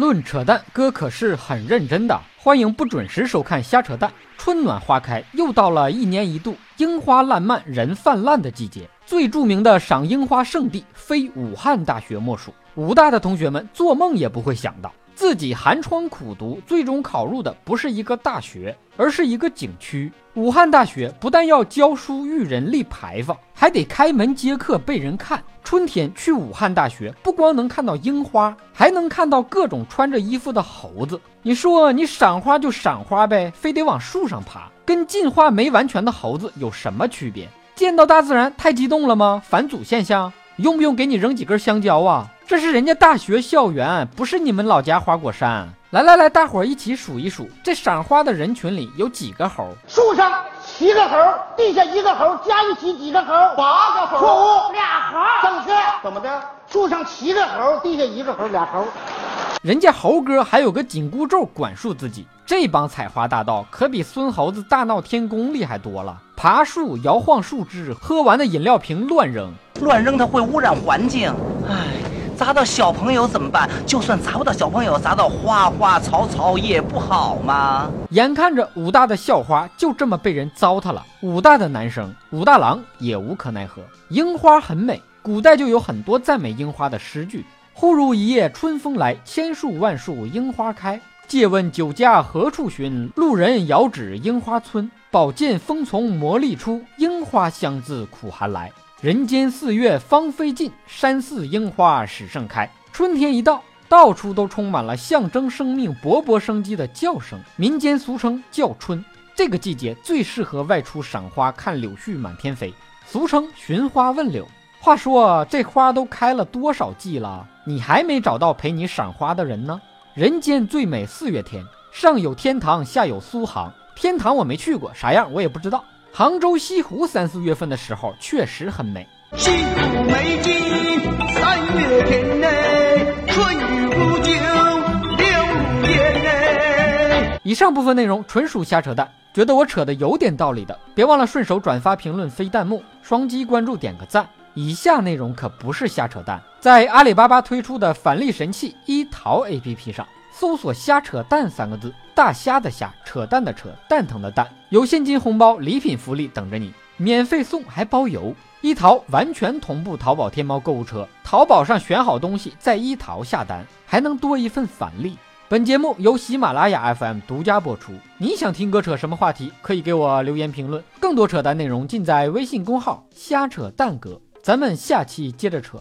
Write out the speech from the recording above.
论扯淡，哥可是很认真的。欢迎不准时收看瞎扯淡。春暖花开，又到了一年一度樱花烂漫、人泛滥的季节。最著名的赏樱花圣地，非武汉大学莫属。武大的同学们做梦也不会想到。自己寒窗苦读，最终考入的不是一个大学，而是一个景区。武汉大学不但要教书育人立牌坊，还得开门接客被人看。春天去武汉大学，不光能看到樱花，还能看到各种穿着衣服的猴子。你说你赏花就赏花呗，非得往树上爬，跟进化没完全的猴子有什么区别？见到大自然太激动了吗？返祖现象？用不用给你扔几根香蕉啊？这是人家大学校园，不是你们老家花果山。来来来，大伙儿一起数一数，这赏花的人群里有几个猴？树上七个猴，地下一个猴，加一起几个猴？八个猴。错误，俩猴。正确。怎么的？树上七个猴，地下一个猴，俩猴。人家猴哥还有个紧箍咒管束自己，这帮采花大盗可比孙猴子大闹天宫厉害多了。爬树、摇晃树枝，喝完的饮料瓶乱扔，乱扔它会污染环境。唉。砸到小朋友怎么办？就算砸不到小朋友，砸到花花草草也不好吗？眼看着武大的校花就这么被人糟蹋了，武大的男生武大郎也无可奈何。樱花很美，古代就有很多赞美樱花的诗句：“忽如一夜春风来，千树万树樱花开。借问酒家何处寻？路人遥指樱花村。宝剑锋从磨砺出，樱花香自苦寒来。”人间四月芳菲尽，山寺樱花始盛开。春天一到，到处都充满了象征生命勃勃生机的叫声，民间俗称叫春。这个季节最适合外出赏花，看柳絮满天飞，俗称寻花问柳。话说这花都开了多少季了，你还没找到陪你赏花的人呢？人间最美四月天，上有天堂，下有苏杭。天堂我没去过，啥样我也不知道。杭州西湖三四月份的时候确实很美。西湖美景三月天内，春雨不惊柳如烟内。以上部分内容纯属瞎扯淡，觉得我扯的有点道理的，别忘了顺手转发、评论、飞弹幕、双击关注、点个赞。以下内容可不是瞎扯淡，在阿里巴巴推出的返利神器一淘 APP 上。搜索“瞎扯淡”三个字，大虾的虾，扯淡的扯，蛋疼的蛋，有现金红包、礼品福利等着你，免费送还包邮。一淘完全同步淘宝、天猫购物车，淘宝上选好东西，在一淘下单，还能多一份返利。本节目由喜马拉雅 FM 独家播出。你想听哥扯什么话题，可以给我留言评论。更多扯淡内容尽在微信公号“瞎扯淡哥”，咱们下期接着扯。